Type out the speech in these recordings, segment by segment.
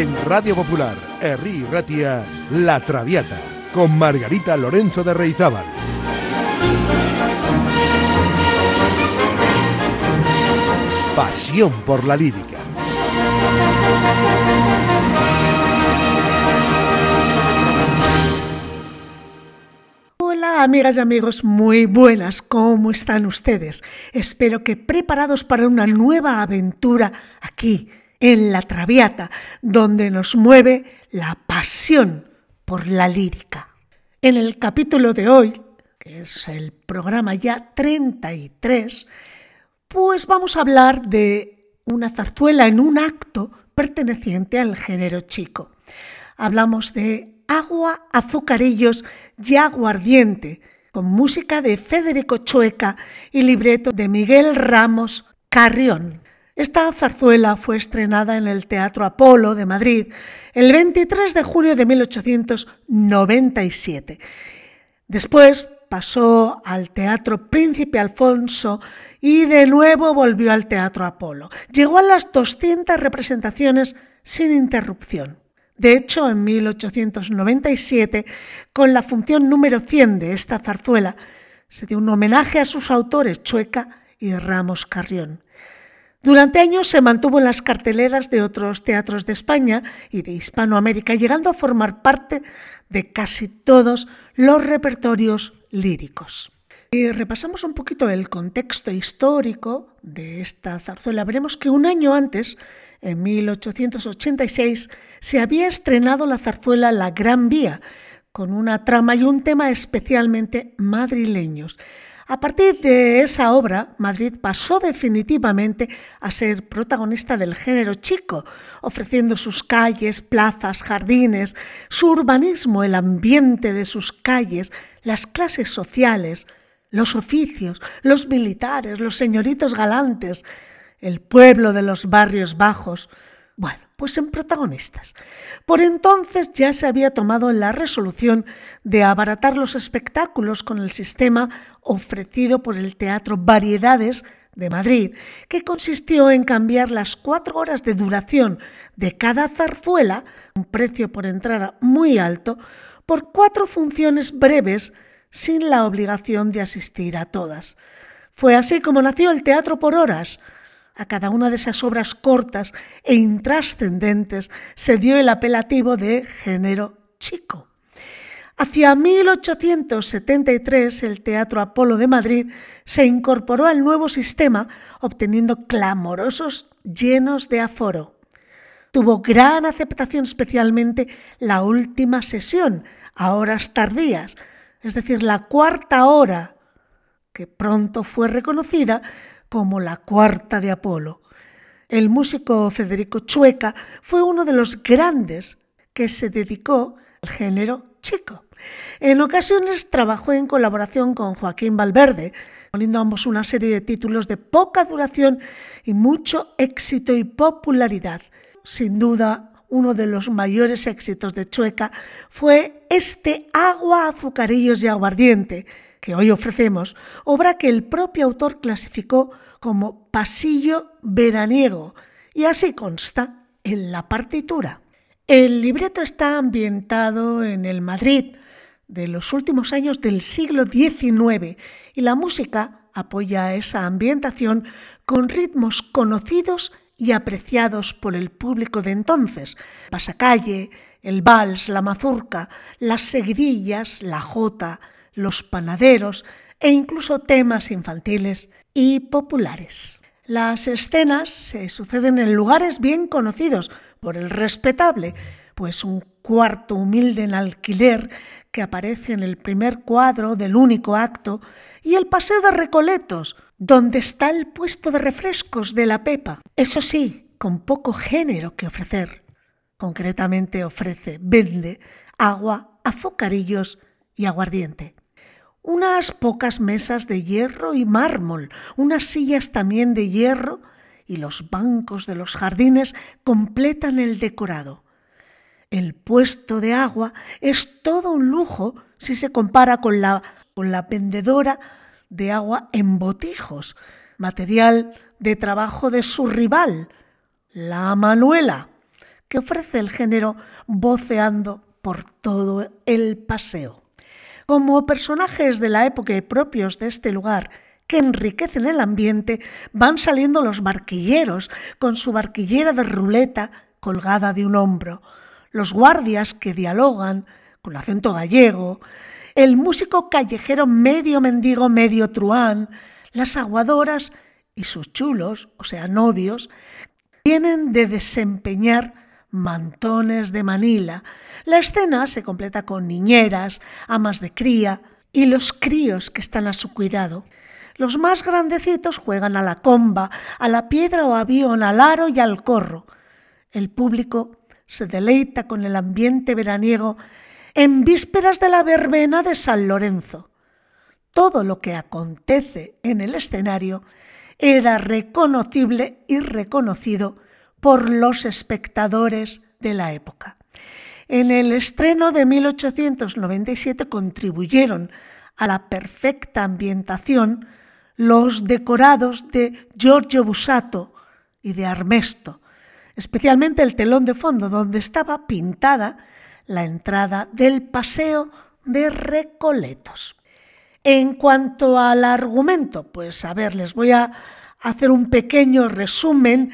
En Radio Popular, Herri Ratia, La Traviata, con Margarita Lorenzo de Reizábal. Pasión por la lírica. Hola amigas y amigos, muy buenas, ¿cómo están ustedes? Espero que preparados para una nueva aventura aquí en La Traviata, donde nos mueve la pasión por la lírica. En el capítulo de hoy, que es el programa ya 33, pues vamos a hablar de una zarzuela en un acto perteneciente al género chico. Hablamos de Agua, Azucarillos y Aguardiente, con música de Federico Chueca y libreto de Miguel Ramos Carrión. Esta zarzuela fue estrenada en el Teatro Apolo de Madrid el 23 de junio de 1897. Después pasó al Teatro Príncipe Alfonso y de nuevo volvió al Teatro Apolo. Llegó a las 200 representaciones sin interrupción. De hecho, en 1897, con la función número 100 de esta zarzuela, se dio un homenaje a sus autores Chueca y Ramos Carrión. Durante años se mantuvo en las carteleras de otros teatros de España y de Hispanoamérica, llegando a formar parte de casi todos los repertorios líricos. Y repasamos un poquito el contexto histórico de esta zarzuela. Veremos que un año antes, en 1886, se había estrenado la zarzuela La Gran Vía, con una trama y un tema especialmente madrileños. A partir de esa obra, Madrid pasó definitivamente a ser protagonista del género chico, ofreciendo sus calles, plazas, jardines, su urbanismo, el ambiente de sus calles, las clases sociales, los oficios, los militares, los señoritos galantes, el pueblo de los barrios bajos. Bueno, pues en protagonistas. Por entonces ya se había tomado la resolución de abaratar los espectáculos con el sistema ofrecido por el Teatro Variedades de Madrid, que consistió en cambiar las cuatro horas de duración de cada zarzuela, un precio por entrada muy alto, por cuatro funciones breves sin la obligación de asistir a todas. Fue así como nació el teatro por horas, a cada una de esas obras cortas e intrascendentes se dio el apelativo de género chico. Hacia 1873 el Teatro Apolo de Madrid se incorporó al nuevo sistema obteniendo clamorosos llenos de aforo. Tuvo gran aceptación especialmente la última sesión, a horas tardías, es decir, la cuarta hora, que pronto fue reconocida como la cuarta de Apolo. El músico Federico Chueca fue uno de los grandes que se dedicó al género chico. En ocasiones trabajó en colaboración con Joaquín Valverde, poniendo ambos una serie de títulos de poca duración y mucho éxito y popularidad. Sin duda, uno de los mayores éxitos de Chueca fue este Agua, Azucarillos y Aguardiente, que hoy ofrecemos, obra que el propio autor clasificó como pasillo veraniego, y así consta en la partitura. El libreto está ambientado en el Madrid de los últimos años del siglo XIX y la música apoya esa ambientación con ritmos conocidos y apreciados por el público de entonces. Pasacalle, el vals, la mazurca, las seguidillas, la jota, los panaderos e incluso temas infantiles y populares. Las escenas se suceden en lugares bien conocidos por el respetable, pues un cuarto humilde en alquiler que aparece en el primer cuadro del único acto y el paseo de Recoletos, donde está el puesto de refrescos de la Pepa. Eso sí, con poco género que ofrecer. Concretamente ofrece, vende agua, azucarillos y aguardiente unas pocas mesas de hierro y mármol, unas sillas también de hierro y los bancos de los jardines completan el decorado. El puesto de agua es todo un lujo si se compara con la, con la vendedora de agua en botijos, material de trabajo de su rival, la Manuela, que ofrece el género voceando por todo el paseo. Como personajes de la época y propios de este lugar que enriquecen el ambiente, van saliendo los barquilleros con su barquillera de ruleta colgada de un hombro, los guardias que dialogan con acento gallego, el músico callejero medio mendigo, medio truán, las aguadoras y sus chulos, o sea, novios, tienen de desempeñar mantones de Manila. La escena se completa con niñeras, amas de cría y los críos que están a su cuidado. Los más grandecitos juegan a la comba, a la piedra o avión, al aro y al corro. El público se deleita con el ambiente veraniego en vísperas de la verbena de San Lorenzo. Todo lo que acontece en el escenario era reconocible y reconocido por los espectadores de la época. En el estreno de 1897 contribuyeron a la perfecta ambientación los decorados de Giorgio Busato y de Armesto, especialmente el telón de fondo donde estaba pintada la entrada del paseo de Recoletos. En cuanto al argumento, pues a ver, les voy a hacer un pequeño resumen.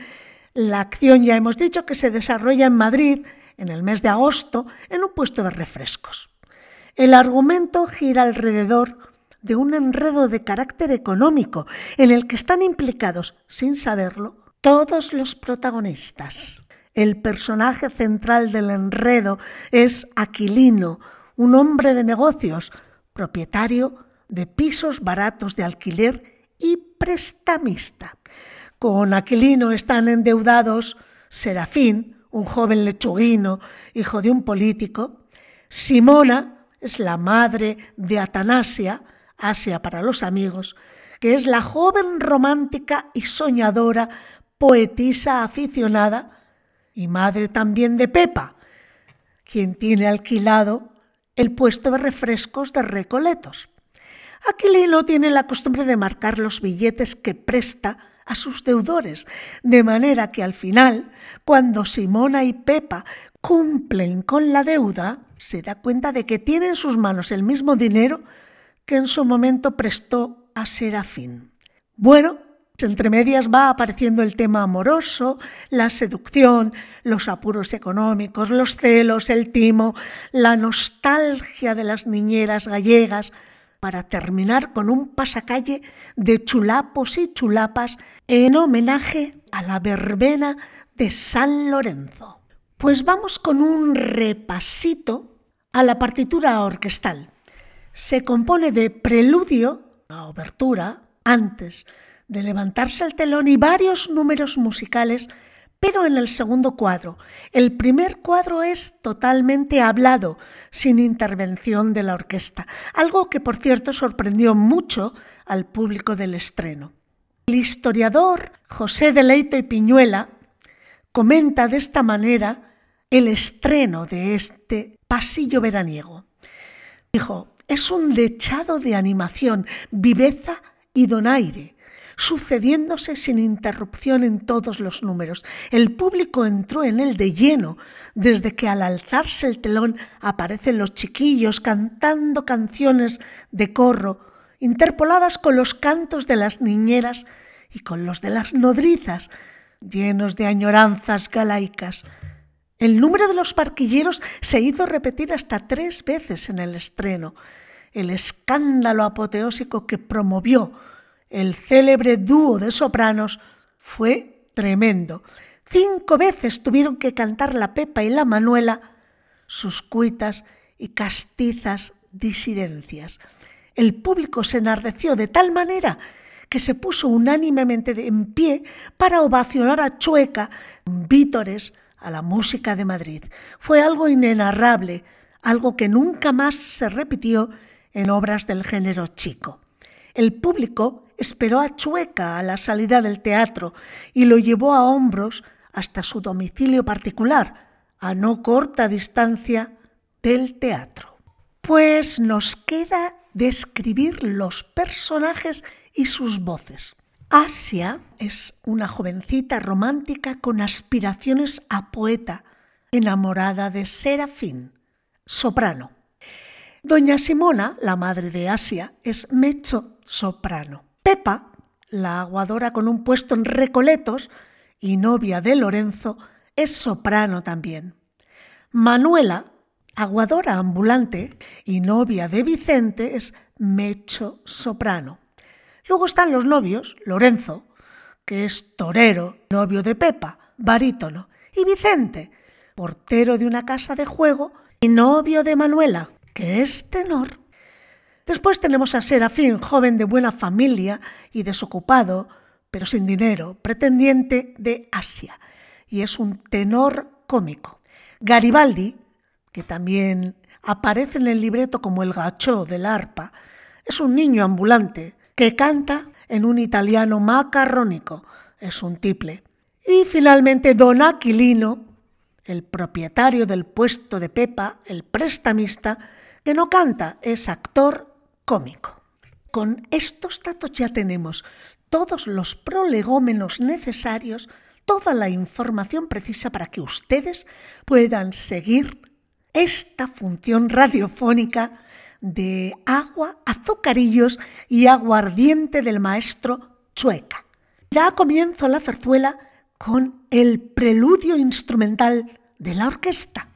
La acción ya hemos dicho que se desarrolla en Madrid en el mes de agosto en un puesto de refrescos. El argumento gira alrededor de un enredo de carácter económico en el que están implicados, sin saberlo, todos los protagonistas. El personaje central del enredo es Aquilino, un hombre de negocios, propietario de pisos baratos de alquiler y prestamista. Con Aquilino están endeudados Serafín, un joven lechuguino, hijo de un político, Simona es la madre de Atanasia, Asia para los amigos, que es la joven romántica y soñadora poetisa aficionada y madre también de Pepa, quien tiene alquilado el puesto de refrescos de Recoletos. Aquilino tiene la costumbre de marcar los billetes que presta a sus deudores, de manera que al final, cuando Simona y Pepa cumplen con la deuda, se da cuenta de que tiene en sus manos el mismo dinero que en su momento prestó a Serafín. Bueno, entre medias va apareciendo el tema amoroso, la seducción, los apuros económicos, los celos, el timo, la nostalgia de las niñeras gallegas, para terminar con un pasacalle de chulapos y chulapas en homenaje a la verbena de San Lorenzo. Pues vamos con un repasito a la partitura orquestal. Se compone de preludio, la obertura, antes de levantarse el telón y varios números musicales pero en el segundo cuadro. El primer cuadro es totalmente hablado, sin intervención de la orquesta, algo que por cierto sorprendió mucho al público del estreno. El historiador José de Leito y Piñuela comenta de esta manera el estreno de este pasillo veraniego. Dijo, es un dechado de animación, viveza y donaire sucediéndose sin interrupción en todos los números. El público entró en él de lleno, desde que al alzarse el telón aparecen los chiquillos cantando canciones de corro, interpoladas con los cantos de las niñeras y con los de las nodrizas, llenos de añoranzas galaicas. El número de los parquilleros se hizo repetir hasta tres veces en el estreno. El escándalo apoteósico que promovió el célebre dúo de sopranos fue tremendo. Cinco veces tuvieron que cantar la Pepa y la Manuela sus cuitas y castizas disidencias. El público se enardeció de tal manera que se puso unánimemente en pie para ovacionar a Chueca, vítores a la música de Madrid. Fue algo inenarrable, algo que nunca más se repitió en obras del género chico. El público esperó a Chueca a la salida del teatro y lo llevó a hombros hasta su domicilio particular, a no corta distancia del teatro. Pues nos queda describir los personajes y sus voces. Asia es una jovencita romántica con aspiraciones a poeta, enamorada de Serafín, soprano. Doña Simona, la madre de Asia, es mecho soprano. Pepa, la aguadora con un puesto en Recoletos y novia de Lorenzo, es soprano también. Manuela, aguadora ambulante y novia de Vicente, es mecho soprano. Luego están los novios, Lorenzo, que es torero, novio de Pepa, barítono, y Vicente, portero de una casa de juego y novio de Manuela, que es tenor. Después tenemos a Serafín, joven de buena familia y desocupado, pero sin dinero, pretendiente de Asia, y es un tenor cómico. Garibaldi, que también aparece en el libreto como el gacho del arpa, es un niño ambulante que canta en un italiano macarrónico, es un tiple. Y finalmente Don Aquilino, el propietario del puesto de Pepa, el prestamista, que no canta, es actor cómico. Con estos datos ya tenemos todos los prolegómenos necesarios, toda la información precisa para que ustedes puedan seguir esta función radiofónica de agua, azucarillos y aguardiente del maestro Chueca. Da comienzo la zarzuela con el preludio instrumental de la orquesta.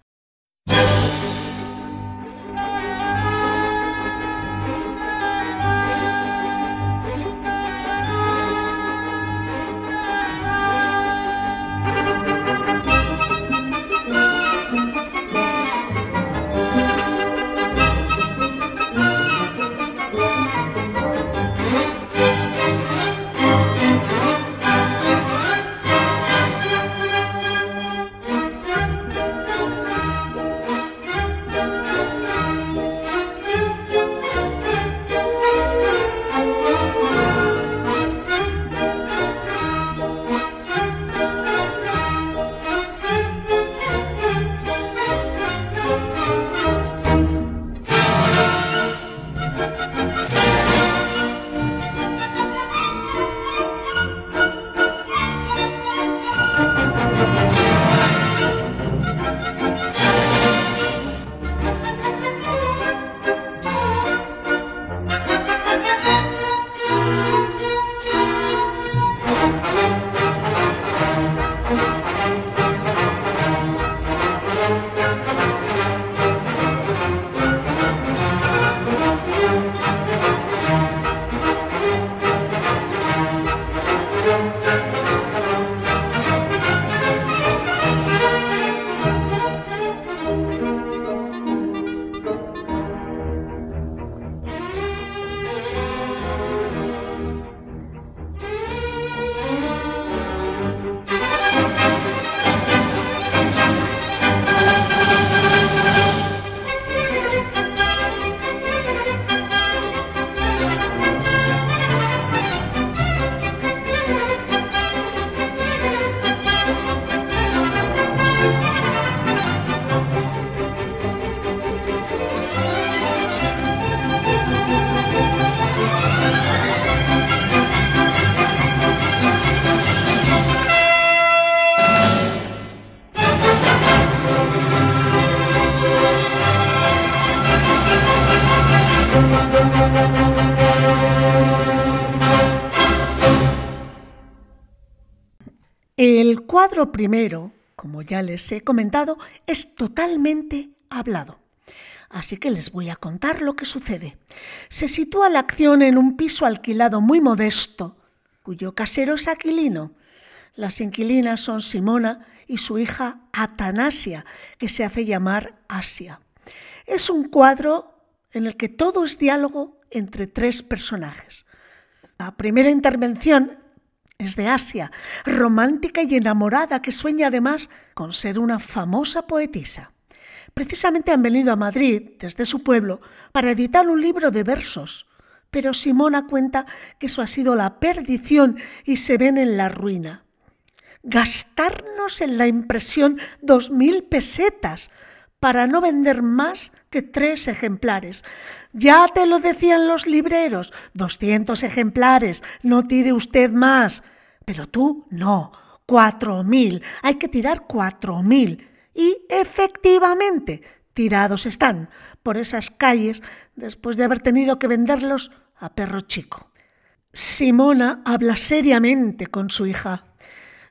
Cuadro primero, como ya les he comentado, es totalmente hablado. Así que les voy a contar lo que sucede. Se sitúa la acción en un piso alquilado muy modesto, cuyo casero es Aquilino. Las inquilinas son Simona y su hija Atanasia, que se hace llamar Asia. Es un cuadro en el que todo es diálogo entre tres personajes. La primera intervención es de Asia, romántica y enamorada, que sueña además con ser una famosa poetisa. Precisamente han venido a Madrid, desde su pueblo, para editar un libro de versos, pero Simona cuenta que eso ha sido la perdición y se ven en la ruina. Gastarnos en la impresión dos mil pesetas para no vender más que tres ejemplares. Ya te lo decían los libreros, doscientos ejemplares, no tire usted más. Pero tú no, cuatro mil, hay que tirar cuatro mil. Y efectivamente, tirados están por esas calles después de haber tenido que venderlos a perro chico. Simona habla seriamente con su hija.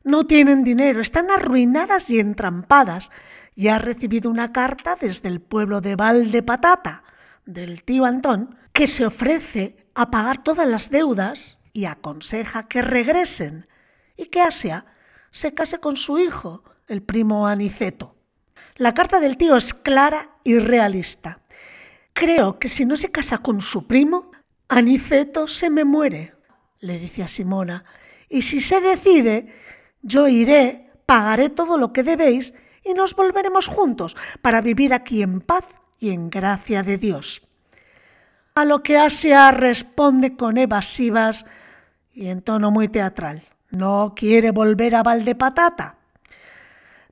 No tienen dinero, están arruinadas y entrampadas, y ha recibido una carta desde el pueblo de Valdepatata, del tío Antón, que se ofrece a pagar todas las deudas y aconseja que regresen y que Asia se case con su hijo, el primo Aniceto. La carta del tío es clara y realista. Creo que si no se casa con su primo, Aniceto se me muere, le dice a Simona, y si se decide, yo iré, pagaré todo lo que debéis y nos volveremos juntos para vivir aquí en paz y en gracia de Dios. A lo que Asia responde con evasivas y en tono muy teatral. No quiere volver a Valdepatata.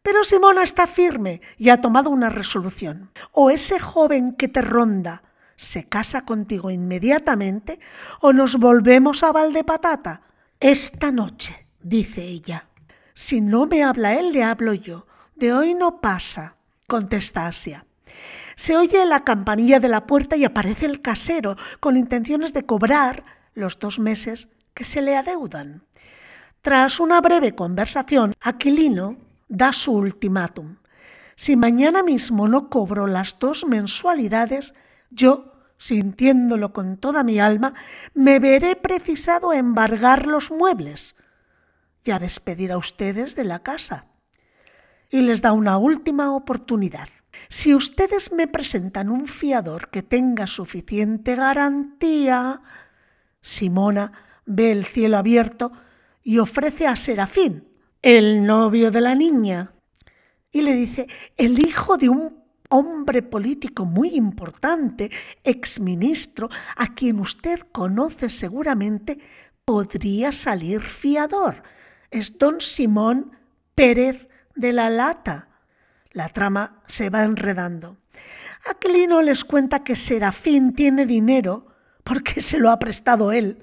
Pero Simona está firme y ha tomado una resolución. O ese joven que te ronda se casa contigo inmediatamente o nos volvemos a Valdepatata. Esta noche, dice ella. Si no me habla él, le hablo yo. De hoy no pasa, contesta Asia. Se oye la campanilla de la puerta y aparece el casero con intenciones de cobrar los dos meses que se le adeudan. Tras una breve conversación, Aquilino da su ultimátum. Si mañana mismo no cobro las dos mensualidades, yo, sintiéndolo con toda mi alma, me veré precisado a embargar los muebles y a despedir a ustedes de la casa. Y les da una última oportunidad. Si ustedes me presentan un fiador que tenga suficiente garantía, Simona ve el cielo abierto y ofrece a Serafín, el novio de la niña, y le dice, el hijo de un hombre político muy importante, exministro, a quien usted conoce seguramente, podría salir fiador. Es don Simón Pérez de la Lata. La trama se va enredando. Aquilino les cuenta que Serafín tiene dinero porque se lo ha prestado él,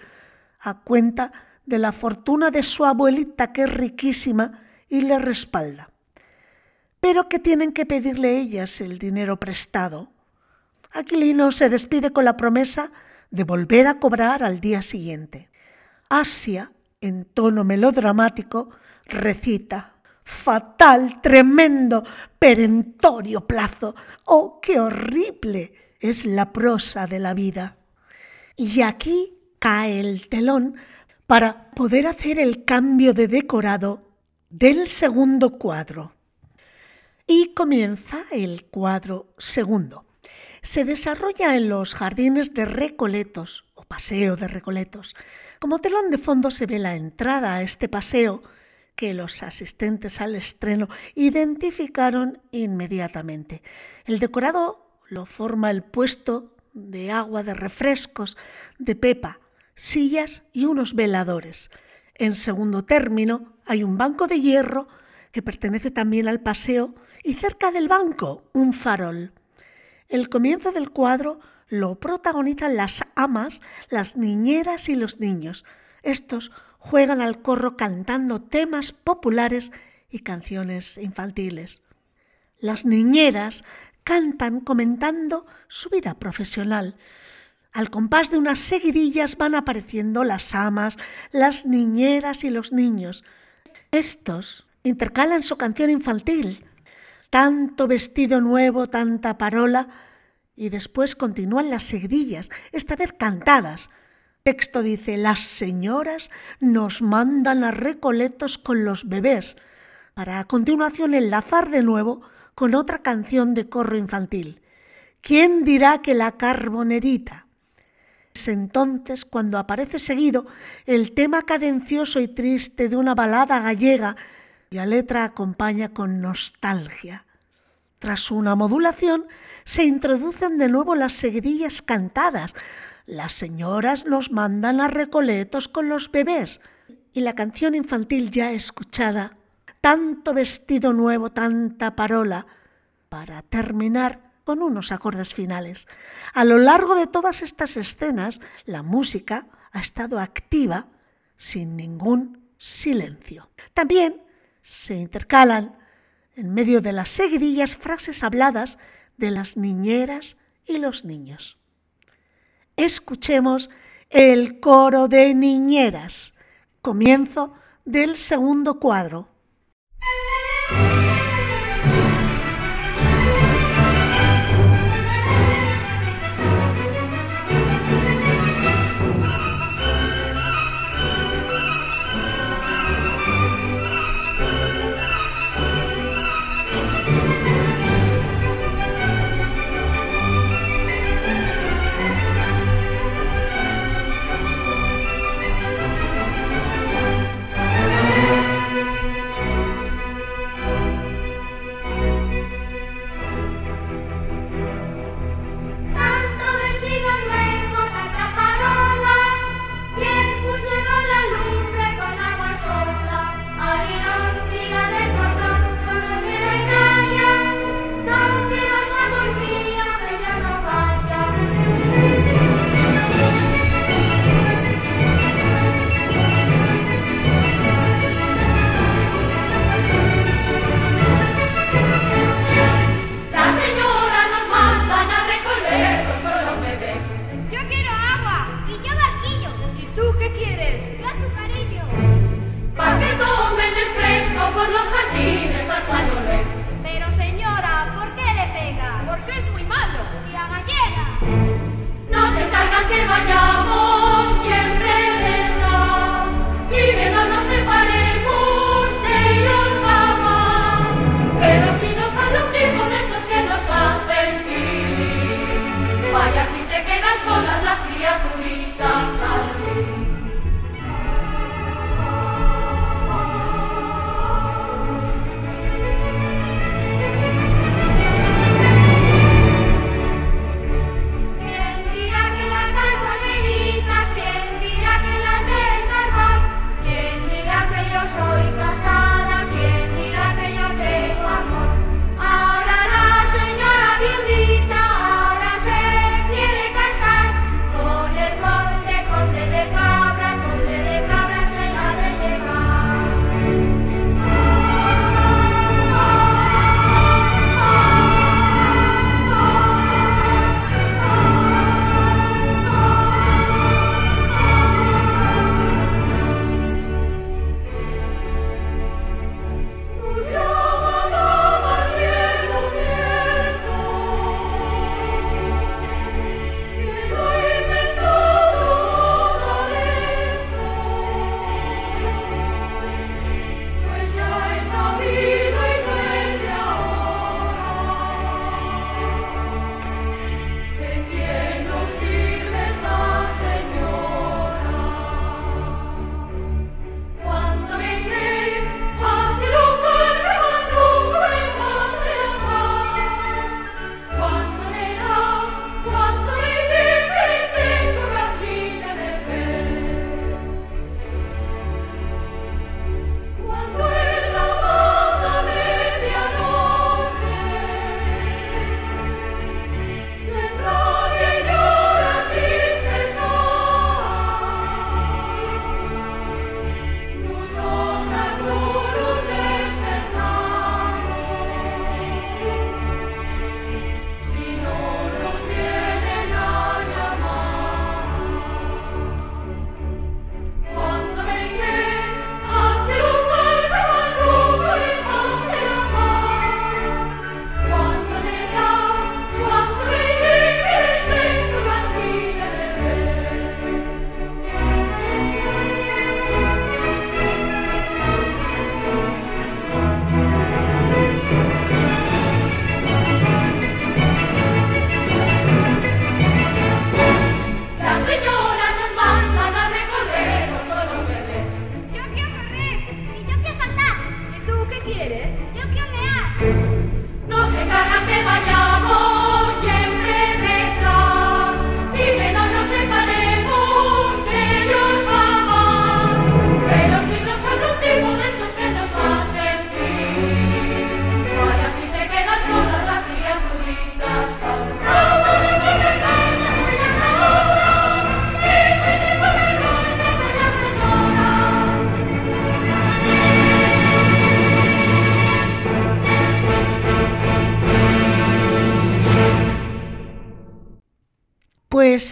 a cuenta de la fortuna de su abuelita que es riquísima y le respalda. Pero que tienen que pedirle ellas el dinero prestado. Aquilino se despide con la promesa de volver a cobrar al día siguiente. Asia, en tono melodramático, recita fatal, tremendo, perentorio plazo. Oh, qué horrible es la prosa de la vida. Y aquí cae el telón para poder hacer el cambio de decorado del segundo cuadro. Y comienza el cuadro segundo. Se desarrolla en los jardines de Recoletos o Paseo de Recoletos. Como telón de fondo se ve la entrada a este paseo que los asistentes al estreno identificaron inmediatamente. El decorado lo forma el puesto de agua de refrescos de Pepa, sillas y unos veladores. En segundo término hay un banco de hierro que pertenece también al paseo y cerca del banco un farol. El comienzo del cuadro lo protagonizan las amas, las niñeras y los niños. Estos juegan al corro cantando temas populares y canciones infantiles. Las niñeras cantan comentando su vida profesional. Al compás de unas seguidillas van apareciendo las amas, las niñeras y los niños. Estos intercalan su canción infantil, tanto vestido nuevo, tanta parola, y después continúan las seguidillas, esta vez cantadas, texto dice, las señoras nos mandan a recoletos con los bebés, para a continuación enlazar de nuevo con otra canción de corro infantil. ¿Quién dirá que la carbonerita? Es entonces cuando aparece seguido el tema cadencioso y triste de una balada gallega la letra acompaña con nostalgia. Tras una modulación se introducen de nuevo las seguidillas cantadas, las señoras nos mandan a recoletos con los bebés. Y la canción infantil ya escuchada, tanto vestido nuevo, tanta parola, para terminar con unos acordes finales. A lo largo de todas estas escenas, la música ha estado activa sin ningún silencio. También se intercalan en medio de las seguidillas frases habladas de las niñeras y los niños. Escuchemos el coro de niñeras, comienzo del segundo cuadro.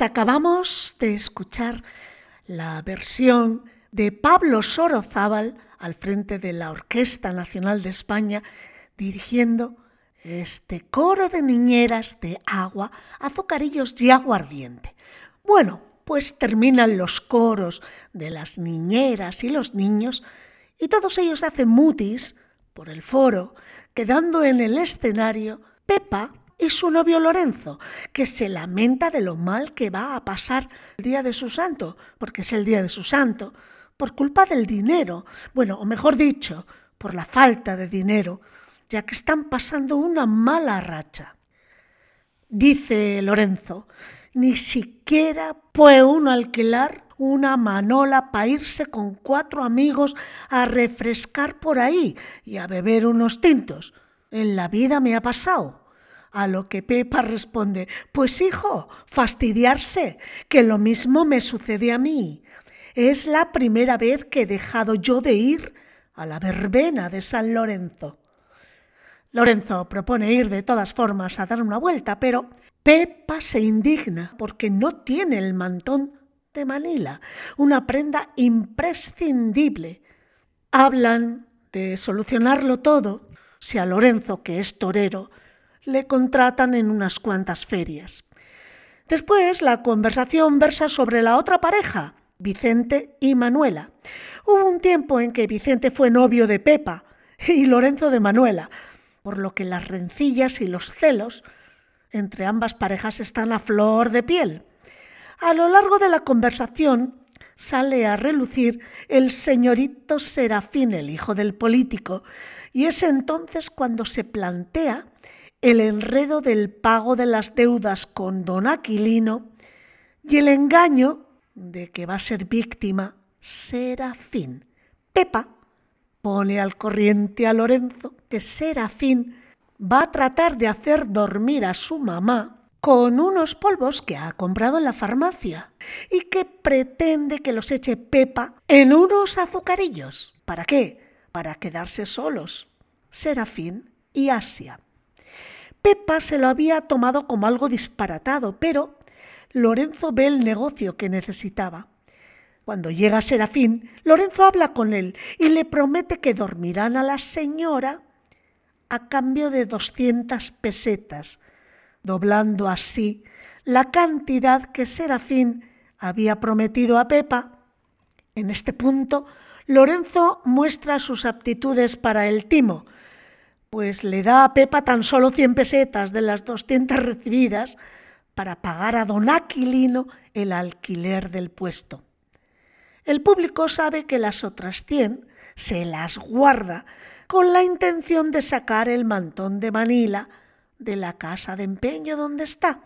Acabamos de escuchar la versión de Pablo Sorozábal al frente de la Orquesta Nacional de España, dirigiendo este coro de niñeras de agua, azucarillos y aguardiente. Bueno, pues terminan los coros de las niñeras y los niños y todos ellos hacen mutis por el foro, quedando en el escenario Pepa y su novio Lorenzo, que se lamenta de lo mal que va a pasar el día de su santo, porque es el día de su santo, por culpa del dinero, bueno, o mejor dicho, por la falta de dinero, ya que están pasando una mala racha. Dice Lorenzo, ni siquiera puede uno alquilar una manola para irse con cuatro amigos a refrescar por ahí y a beber unos tintos. En la vida me ha pasado. A lo que Pepa responde, pues hijo, fastidiarse, que lo mismo me sucede a mí. Es la primera vez que he dejado yo de ir a la verbena de San Lorenzo. Lorenzo propone ir de todas formas a dar una vuelta, pero Pepa se indigna porque no tiene el mantón de Manila, una prenda imprescindible. Hablan de solucionarlo todo si a Lorenzo, que es torero, le contratan en unas cuantas ferias. Después la conversación versa sobre la otra pareja, Vicente y Manuela. Hubo un tiempo en que Vicente fue novio de Pepa y Lorenzo de Manuela, por lo que las rencillas y los celos entre ambas parejas están a flor de piel. A lo largo de la conversación sale a relucir el señorito Serafín, el hijo del político, y es entonces cuando se plantea el enredo del pago de las deudas con don Aquilino y el engaño de que va a ser víctima Serafín. Pepa pone al corriente a Lorenzo que Serafín va a tratar de hacer dormir a su mamá con unos polvos que ha comprado en la farmacia y que pretende que los eche Pepa en unos azucarillos. ¿Para qué? Para quedarse solos. Serafín y Asia. Pepa se lo había tomado como algo disparatado, pero Lorenzo ve el negocio que necesitaba. Cuando llega Serafín, Lorenzo habla con él y le promete que dormirán a la señora a cambio de doscientas pesetas, doblando así la cantidad que Serafín había prometido a Pepa. En este punto, Lorenzo muestra sus aptitudes para el timo, pues le da a Pepa tan solo 100 pesetas de las 200 recibidas para pagar a don Aquilino el alquiler del puesto. El público sabe que las otras 100 se las guarda con la intención de sacar el mantón de Manila de la casa de empeño donde está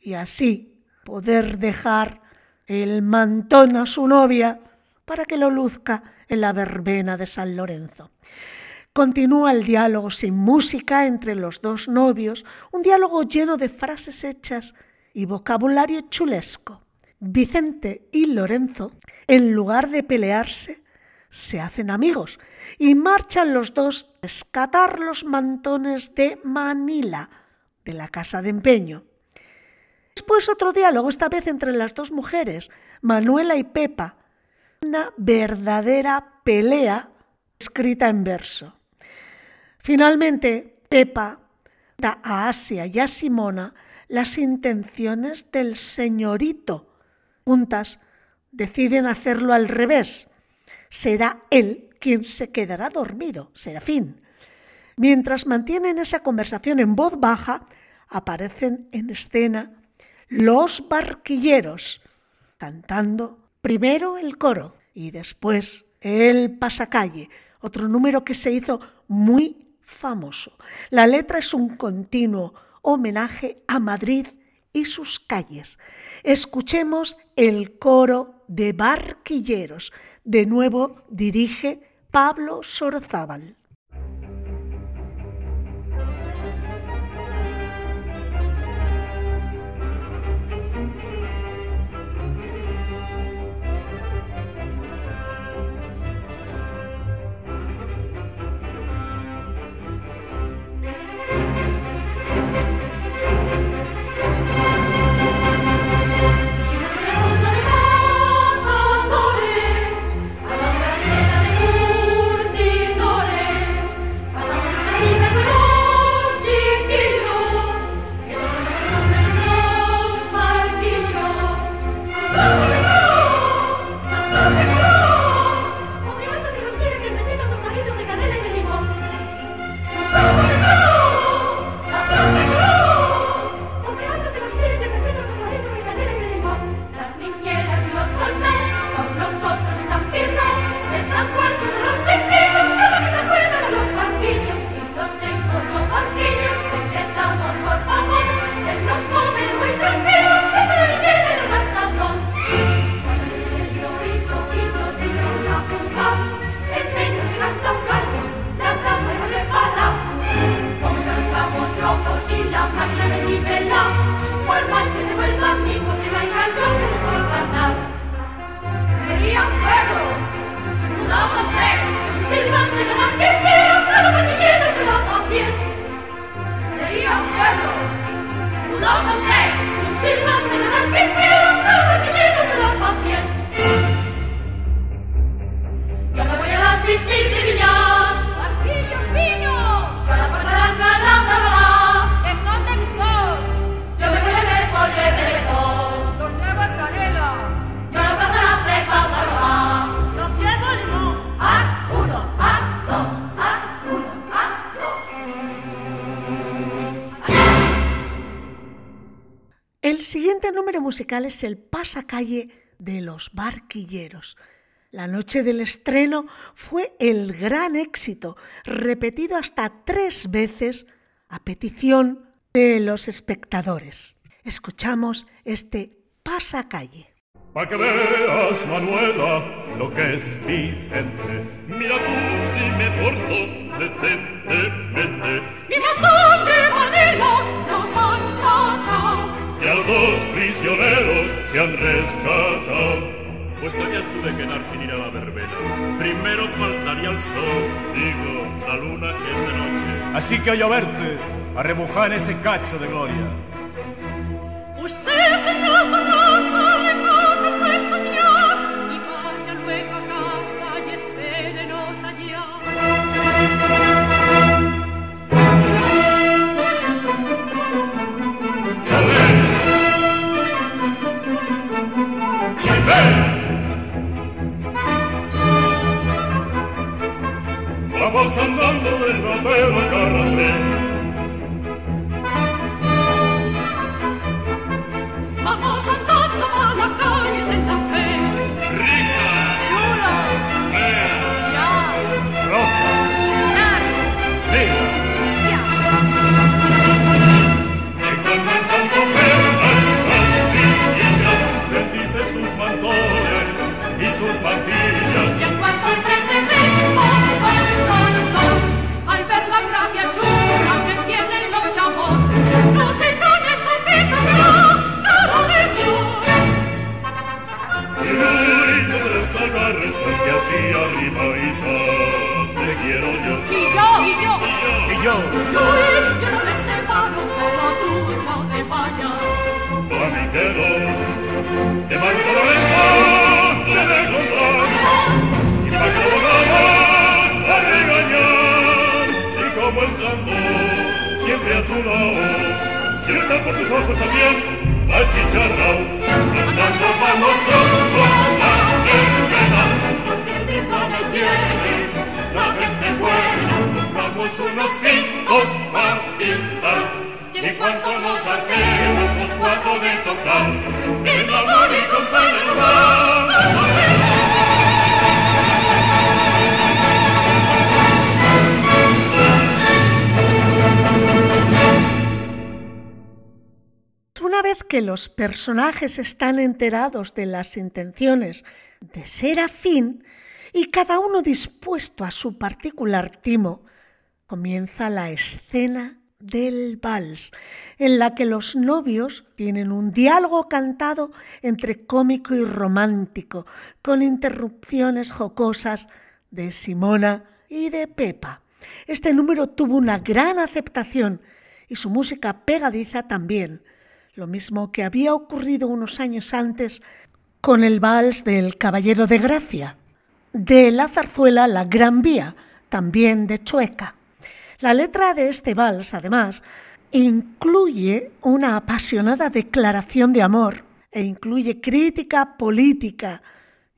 y así poder dejar el mantón a su novia para que lo luzca en la verbena de San Lorenzo. Continúa el diálogo sin música entre los dos novios, un diálogo lleno de frases hechas y vocabulario chulesco. Vicente y Lorenzo, en lugar de pelearse, se hacen amigos y marchan los dos a rescatar los mantones de Manila, de la casa de empeño. Después otro diálogo, esta vez entre las dos mujeres, Manuela y Pepa, una verdadera pelea escrita en verso. Finalmente, Pepa da a Asia y a Simona las intenciones del señorito. Juntas deciden hacerlo al revés. Será él quien se quedará dormido, Serafín. Mientras mantienen esa conversación en voz baja, aparecen en escena los barquilleros, cantando primero el coro y después el pasacalle, otro número que se hizo muy famoso. La letra es un continuo homenaje a Madrid y sus calles. Escuchemos el coro de barquilleros. De nuevo dirige Pablo Sorzábal. Siguiente número musical es el pasacalle de los barquilleros. La noche del estreno fue el gran éxito, repetido hasta tres veces a petición de los espectadores. Escuchamos este pasacalle. Pa' que veas, Manuela, lo que es Vicente. Mira tú si me porto decentemente. Mira tú qué manera nos han sacado. Y a los dos prisioneros se han rescatado. Pues tenías tú de quedar sin ir a la verbena. Primero faltaría el sol, digo, la luna que es de noche. Así que a lloverte, a rebujar ese cacho de gloria. Usted, señor recoge Vamos andando del rapero tu estar por tus ojos también achicharrao andando vamos con la verbena Que vivan el bien, la gente buena. Compramos unos pintos para pintar. Y en cuanto nos hartemos los cuatro de tocar. en amor y compañía nos vamos a ver que los personajes están enterados de las intenciones de Serafín y cada uno dispuesto a su particular timo, comienza la escena del vals, en la que los novios tienen un diálogo cantado entre cómico y romántico, con interrupciones jocosas de Simona y de Pepa. Este número tuvo una gran aceptación y su música pegadiza también, lo mismo que había ocurrido unos años antes con el vals del Caballero de Gracia, de la zarzuela La Gran Vía, también de Chueca. La letra de este vals, además, incluye una apasionada declaración de amor e incluye crítica política,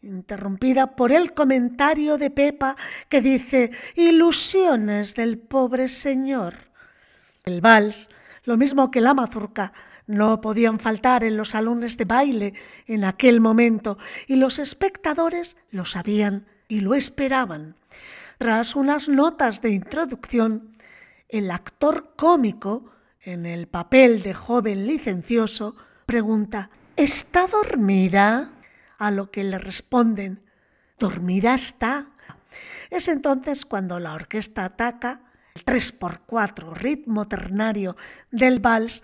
interrumpida por el comentario de Pepa que dice ilusiones del pobre señor. El vals, lo mismo que la mazurca, no podían faltar en los salones de baile en aquel momento y los espectadores lo sabían y lo esperaban. Tras unas notas de introducción, el actor cómico, en el papel de joven licencioso, pregunta ¿Está dormida? A lo que le responden ¿Dormida está? Es entonces cuando la orquesta ataca el 3x4 ritmo ternario del vals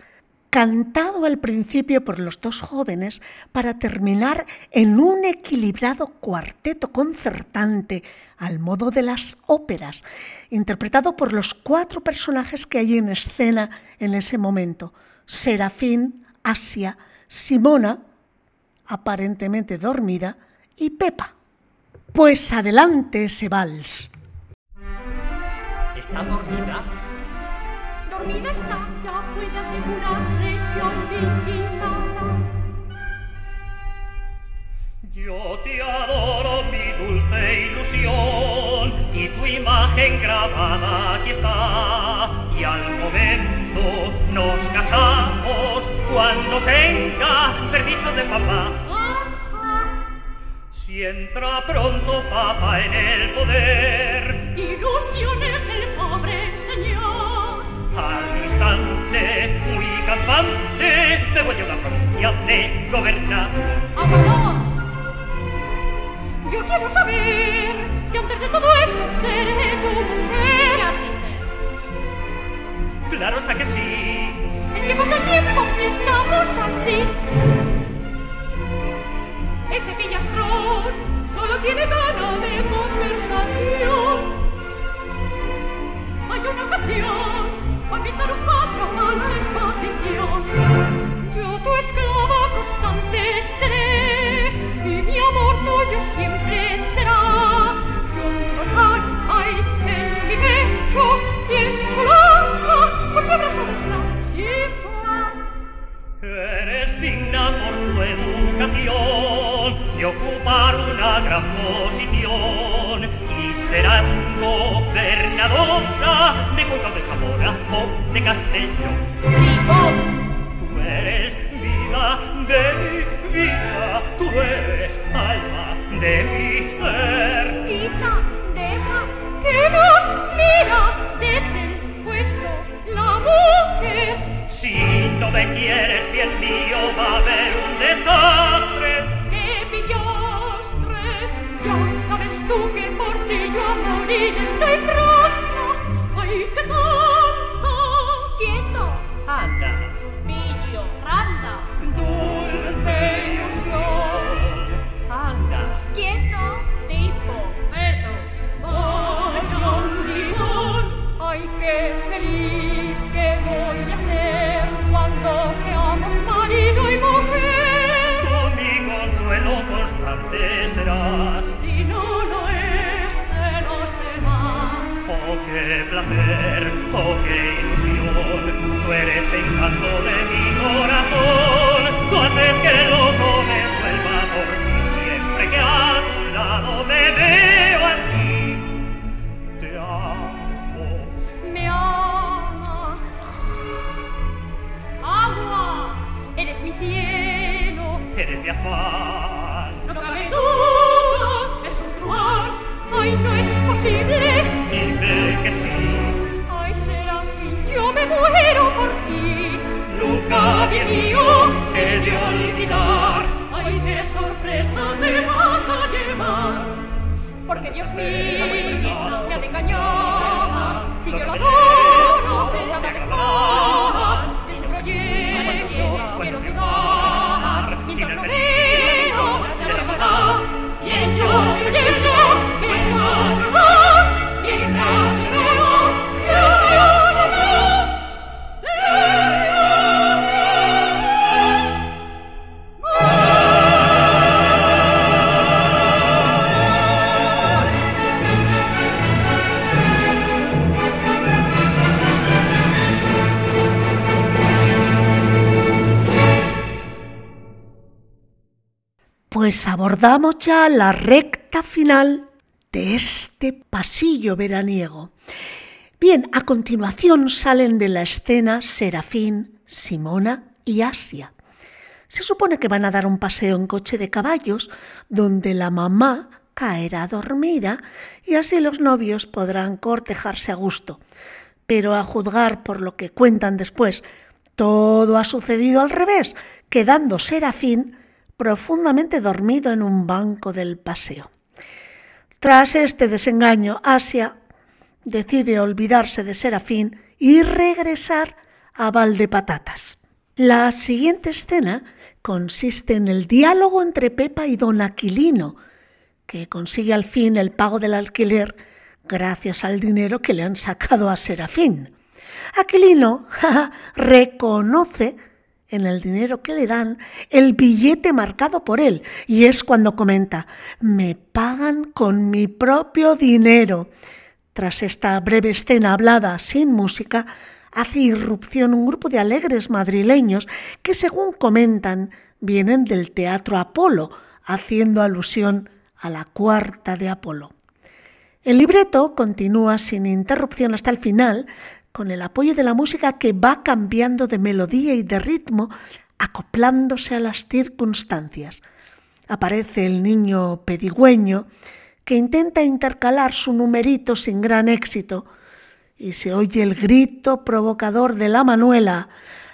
cantado al principio por los dos jóvenes para terminar en un equilibrado cuarteto concertante al modo de las óperas, interpretado por los cuatro personajes que hay en escena en ese momento, Serafín, Asia, Simona, aparentemente dormida, y Pepa. Pues adelante ese vals. ¿Está dormida? Dormida está, ya puede asegurarse que hoy vigilará. Yo te adoro, mi dulce ilusión, y tu imagen grabada aquí está. Y al momento nos casamos cuando tenga permiso de papá. Si entra pronto papá en el poder, campante, me voy a la provincia de gobernar. Aguador, yo quiero saber si antes de todo eso seré tu mujer. Has de ser. Claro está que sí. Es que pasa el tiempo y estamos así. Este pillastrón solo tiene gana de conversación. Hay una ocasión serás gobernadora de Cuenca de Zamora o de Castellón. Tú eres vida de mi vida, tú eres alma de mi ser. Quita, deja que nos mira desde el puesto la mujer. Si no me quieres bien mío va a haber un desastre. ¡Qué pillastre! Ya sabes tú que por ti yo a morir estoy pronta. Qué placer, oh, qué ilusión. Tú eres encanto de mi corazón. Tú haces que el loco me vuelva por ti siempre que a tu lado me veo así. Te amo. Me ama. Agua, eres mi cielo. Eres mi afán. No cabe duda, es un truán. Ay, no es posible. Dime me muero por ti. Nunca bien mío te de olvidar. Ay, qué sorpresa te vas a llevar. Porque Dios mío me ha de engañar. Si yo lo cada vez más de su proyecto quiero dudar. Mientras no veo la verdad, si ello sucede, Pues abordamos ya la recta final de este pasillo veraniego. Bien, a continuación salen de la escena Serafín, Simona y Asia. Se supone que van a dar un paseo en coche de caballos, donde la mamá caerá dormida y así los novios podrán cortejarse a gusto. Pero a juzgar por lo que cuentan después, todo ha sucedido al revés, quedando Serafín profundamente dormido en un banco del paseo. Tras este desengaño, Asia decide olvidarse de Serafín y regresar a Valdepatatas. La siguiente escena consiste en el diálogo entre Pepa y don Aquilino, que consigue al fin el pago del alquiler gracias al dinero que le han sacado a Serafín. Aquilino reconoce en el dinero que le dan el billete marcado por él y es cuando comenta, me pagan con mi propio dinero. Tras esta breve escena hablada sin música, hace irrupción un grupo de alegres madrileños que, según comentan, vienen del Teatro Apolo, haciendo alusión a la cuarta de Apolo. El libreto continúa sin interrupción hasta el final, con el apoyo de la música que va cambiando de melodía y de ritmo, acoplándose a las circunstancias. Aparece el niño pedigüeño que intenta intercalar su numerito sin gran éxito y se oye el grito provocador de la Manuela.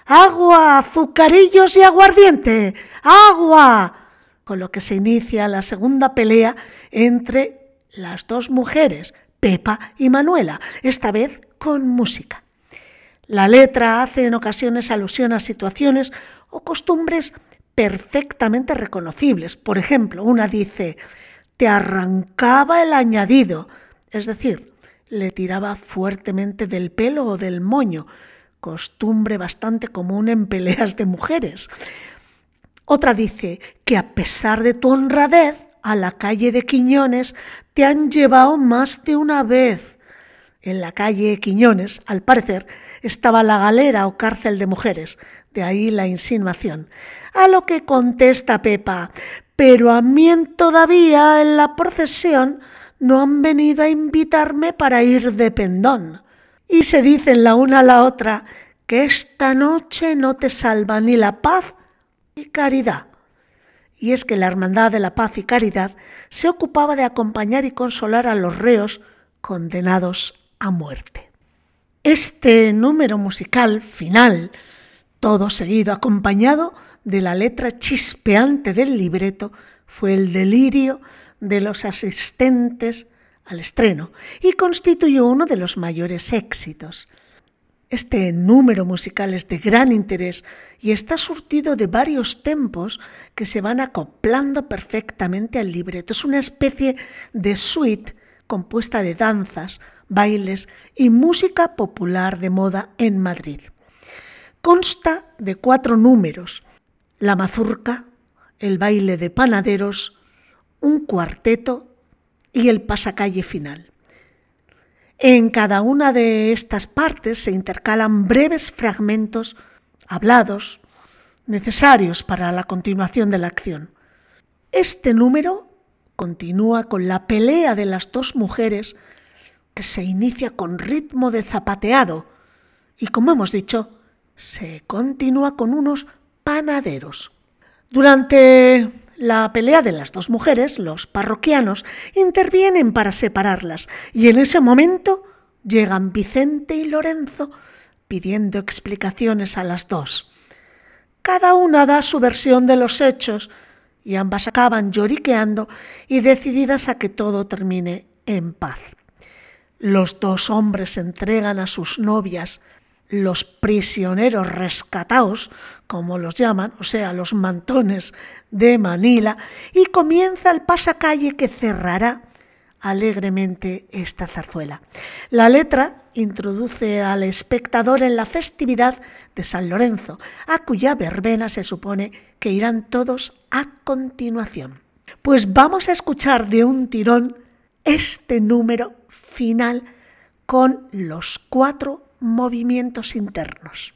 ¡Agua! ¡Azucarillos y aguardiente! ¡Agua! Con lo que se inicia la segunda pelea entre las dos mujeres, Pepa y Manuela, esta vez con música. La letra hace en ocasiones alusión a situaciones o costumbres perfectamente reconocibles. Por ejemplo, una dice, te arrancaba el añadido, es decir, le tiraba fuertemente del pelo o del moño, costumbre bastante común en peleas de mujeres. Otra dice que a pesar de tu honradez, a la calle de Quiñones te han llevado más de una vez. En la calle Quiñones, al parecer, estaba la galera o cárcel de mujeres, de ahí la insinuación. A lo que contesta Pepa, pero a mí todavía en la procesión no han venido a invitarme para ir de pendón. Y se dicen la una a la otra que esta noche no te salva ni la paz ni caridad. Y es que la Hermandad de la Paz y Caridad se ocupaba de acompañar y consolar a los reos condenados a muerte. Este número musical final, todo seguido acompañado de la letra chispeante del libreto, fue el delirio de los asistentes al estreno y constituyó uno de los mayores éxitos. Este número musical es de gran interés y está surtido de varios tempos que se van acoplando perfectamente al libreto. Es una especie de suite compuesta de danzas, bailes y música popular de moda en Madrid. Consta de cuatro números, la mazurca, el baile de panaderos, un cuarteto y el pasacalle final. En cada una de estas partes se intercalan breves fragmentos hablados necesarios para la continuación de la acción. Este número continúa con la pelea de las dos mujeres que se inicia con ritmo de zapateado y, como hemos dicho, se continúa con unos panaderos. Durante la pelea de las dos mujeres, los parroquianos intervienen para separarlas y en ese momento llegan Vicente y Lorenzo pidiendo explicaciones a las dos. Cada una da su versión de los hechos y ambas acaban lloriqueando y decididas a que todo termine en paz. Los dos hombres entregan a sus novias los prisioneros rescatados, como los llaman, o sea, los mantones de Manila, y comienza el pasacalle que cerrará alegremente esta zarzuela. La letra introduce al espectador en la festividad de San Lorenzo, a cuya verbena se supone que irán todos a continuación. Pues vamos a escuchar de un tirón este número final con los cuatro movimientos internos.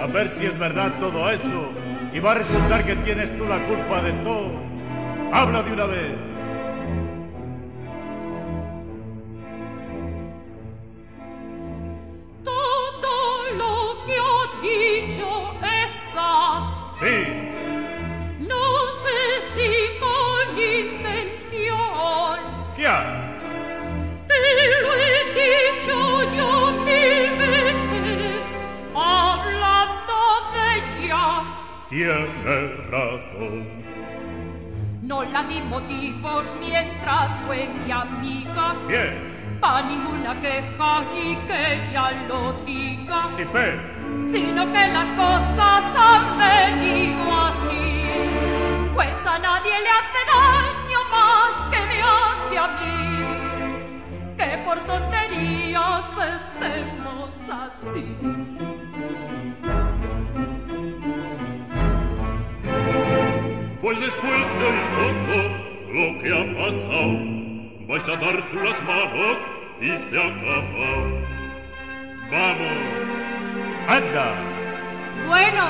a ver si es verdad todo eso y va a resultar que tienes tú la culpa de todo. Habla de una vez. Todo lo que ha dicho esa. Sí. tiene razón. No la di motivos mientras fue mi amiga. Bien. Pa' ninguna queja y que ya lo diga. Sí. Sino que las cosas han venido así. Pues a nadie le hace daño más que me hace a mí. Que por tonterías estemos así. Pues después del todo lo que ha pasado, vais a darse las manos y se acabó. Vamos, Anda. Bueno,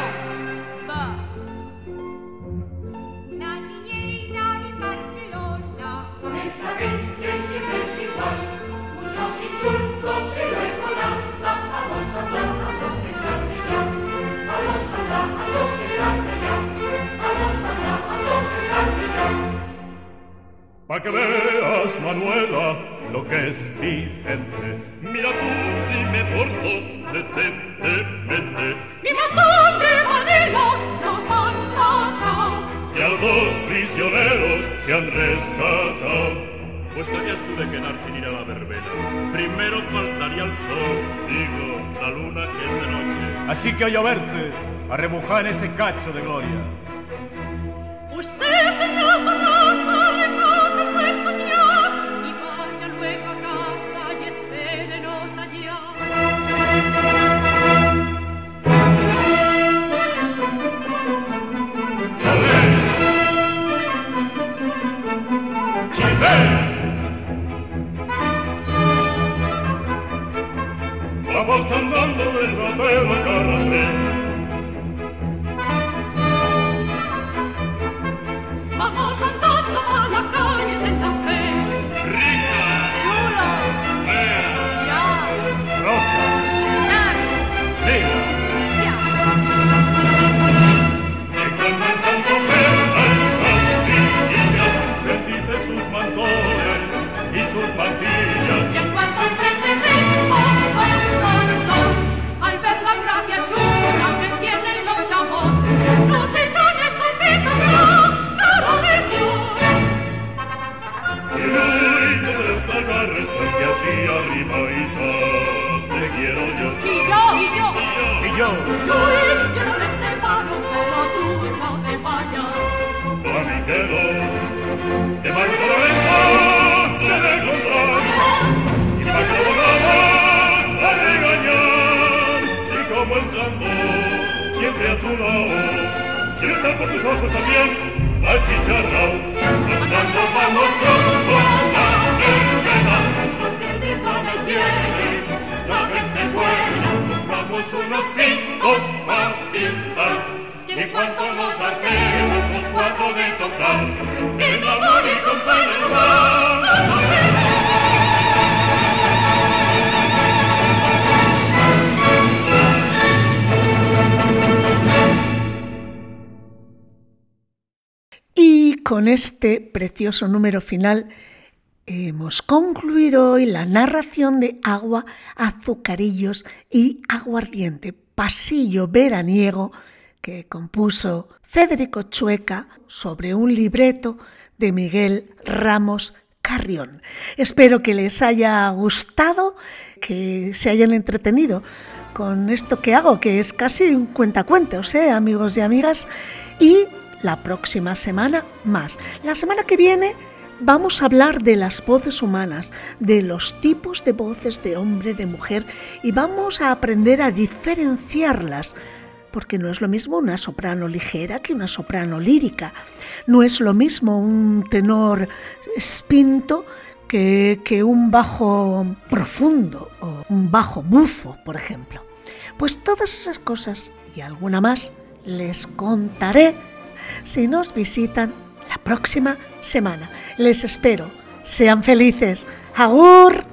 pa' que veas, Manuela, lo que es Vicente. Mira tú si me porto decentemente. Mi montón de Manila nos han sacado. Y a dos prisioneros se han rescatado. Pues estarías tú de quedar sin ir a la verbena. Primero faltaría el sol, digo, la luna que es de noche. Así que hoy a verte, a remojar ese cacho de gloria. Usted, señor Tolosa, Avanzando andando el trofeo lado quiero estar por tus ojos también achicharrao andando vamos con la verbena Porque y viene, la gente buena, compramos unos picos pa' pintar y cuanto nos hartemos los cuatro de tocar en amor y compañía nos vamos a hacer con este precioso número final hemos concluido hoy la narración de Agua, Azucarillos y Aguardiente, pasillo veraniego que compuso Federico Chueca sobre un libreto de Miguel Ramos Carrión. Espero que les haya gustado, que se hayan entretenido con esto que hago, que es casi un cuentacuentos, ¿eh, amigos y amigas. Y la próxima semana más. La semana que viene vamos a hablar de las voces humanas, de los tipos de voces de hombre, de mujer, y vamos a aprender a diferenciarlas porque no es lo mismo una soprano ligera que una soprano lírica. No es lo mismo un tenor spinto que, que, un bajo profundo o un bajo bufo, por ejemplo. Pues todas esas cosas y alguna más les contaré si nos visitan la próxima semana. Les espero. Sean felices. ¡Agur!